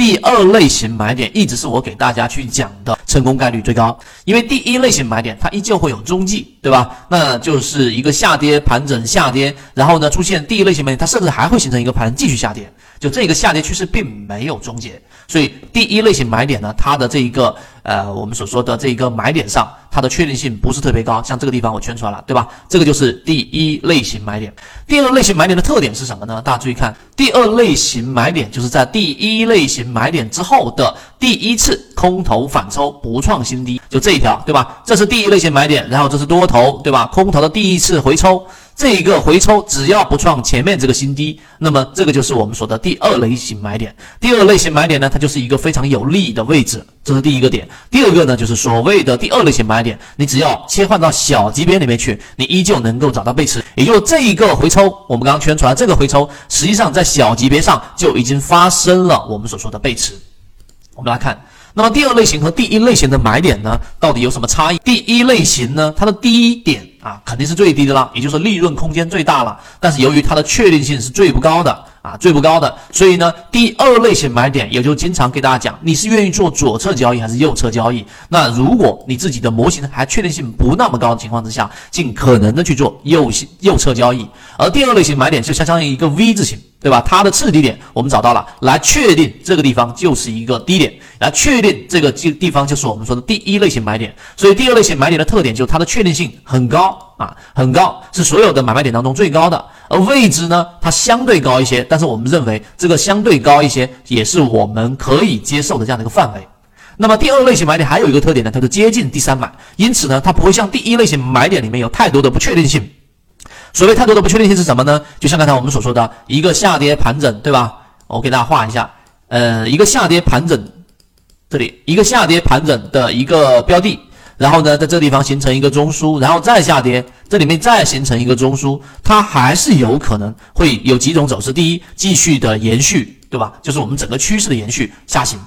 第二类型买点一直是我给大家去讲的成功概率最高，因为第一类型买点它依旧会有踪迹，对吧？那就是一个下跌盘整下跌，然后呢出现第一类型买点，它甚至还会形成一个盘继续下跌，就这个下跌趋势并没有终结，所以第一类型买点呢，它的这一个呃我们所说的这一个买点上，它的确定性不是特别高，像这个地方我圈出来了，对吧？这个就是第一类型买点。第二类型买点的特点是什么呢？大家注意看，第二类型买点就是在第一类型买点之后的第一次空头反抽不创新低，就这一条，对吧？这是第一类型买点，然后这是多头，对吧？空头的第一次回抽。这一个回抽只要不创前面这个新低，那么这个就是我们说的第二类型买点。第二类型买点呢，它就是一个非常有利的位置，这是第一个点。第二个呢，就是所谓的第二类型买点，你只要切换到小级别里面去，你依旧能够找到背驰。也就是这一个回抽，我们刚刚圈出来这个回抽，实际上在小级别上就已经发生了我们所说的背驰。我们来看。那么第二类型和第一类型的买点呢，到底有什么差异？第一类型呢，它的低点啊肯定是最低的啦，也就是利润空间最大了。但是由于它的确定性是最不高的啊，最不高的，所以呢，第二类型买点也就经常给大家讲，你是愿意做左侧交易还是右侧交易？那如果你自己的模型还确定性不那么高的情况之下，尽可能的去做右右侧交易。而第二类型买点就相当于一个 V 字形。对吧？它的次低点我们找到了，来确定这个地方就是一个低点，来确定这个地地方就是我们说的第一类型买点。所以第二类型买点的特点就是它的确定性很高啊，很高，是所有的买卖点当中最高的。而位置呢，它相对高一些，但是我们认为这个相对高一些也是我们可以接受的这样的一个范围。那么第二类型买点还有一个特点呢，它是接近第三买，因此呢，它不会像第一类型买点里面有太多的不确定性。所谓太多的不确定性是什么呢？就像刚才我们所说的一个下跌盘整，对吧？我给大家画一下，呃，一个下跌盘整，这里一个下跌盘整的一个标的，然后呢，在这地方形成一个中枢，然后再下跌，这里面再形成一个中枢，它还是有可能会有几种走势。第一，继续的延续，对吧？就是我们整个趋势的延续下行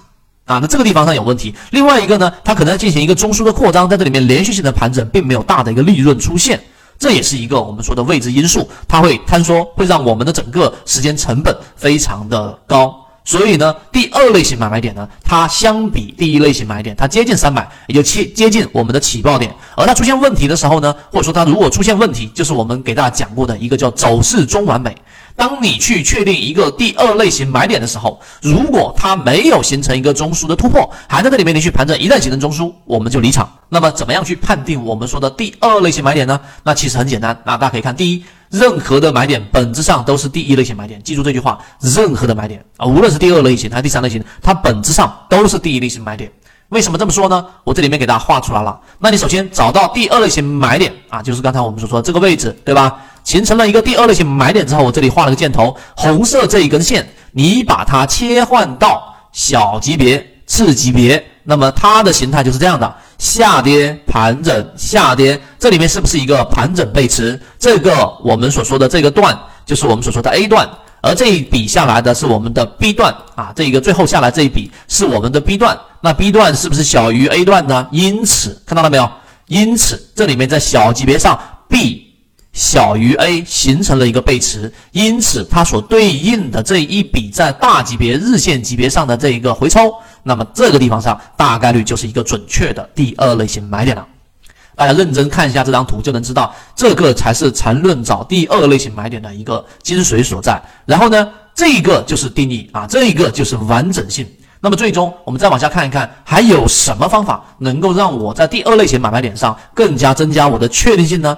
啊，那这个地方上有问题。另外一个呢，它可能进行一个中枢的扩张，在这里面连续性的盘整，并没有大的一个利润出现。这也是一个我们说的未知因素，它会坍缩，会让我们的整个时间成本非常的高。所以呢，第二类型买卖点呢，它相比第一类型买点，它接近三百，也就接接近我们的起爆点。而它出现问题的时候呢，或者说它如果出现问题，就是我们给大家讲过的一个叫走势中完美。当你去确定一个第二类型买点的时候，如果它没有形成一个中枢的突破，还在这里面连续盘整，一旦形成中枢，我们就离场。那么怎么样去判定我们说的第二类型买点呢？那其实很简单，那大家可以看，第一，任何的买点本质上都是第一类型买点，记住这句话，任何的买点啊，无论是第二类型还是第三类型，它本质上都是第一类型买点。为什么这么说呢？我这里面给大家画出来了。那你首先找到第二类型买点啊，就是刚才我们所说的这个位置，对吧？形成了一个第二类型买点之后，我这里画了个箭头，红色这一根线，你把它切换到小级别、次级别，那么它的形态就是这样的：下跌、盘整、下跌，这里面是不是一个盘整背驰？这个我们所说的这个段，就是我们所说的 A 段，而这一笔下来的是我们的 B 段啊，这一个最后下来这一笔是我们的 B 段，那 B 段是不是小于 A 段呢？因此看到了没有？因此这里面在小级别上。小于 A 形成了一个背驰，因此它所对应的这一笔在大级别日线级别上的这一个回抽，那么这个地方上大概率就是一个准确的第二类型买点了。大家认真看一下这张图，就能知道这个才是缠论找第二类型买点的一个精髓所在。然后呢，这一个就是定义啊，这一个就是完整性。那么最终我们再往下看一看，还有什么方法能够让我在第二类型买卖点上更加增加我的确定性呢？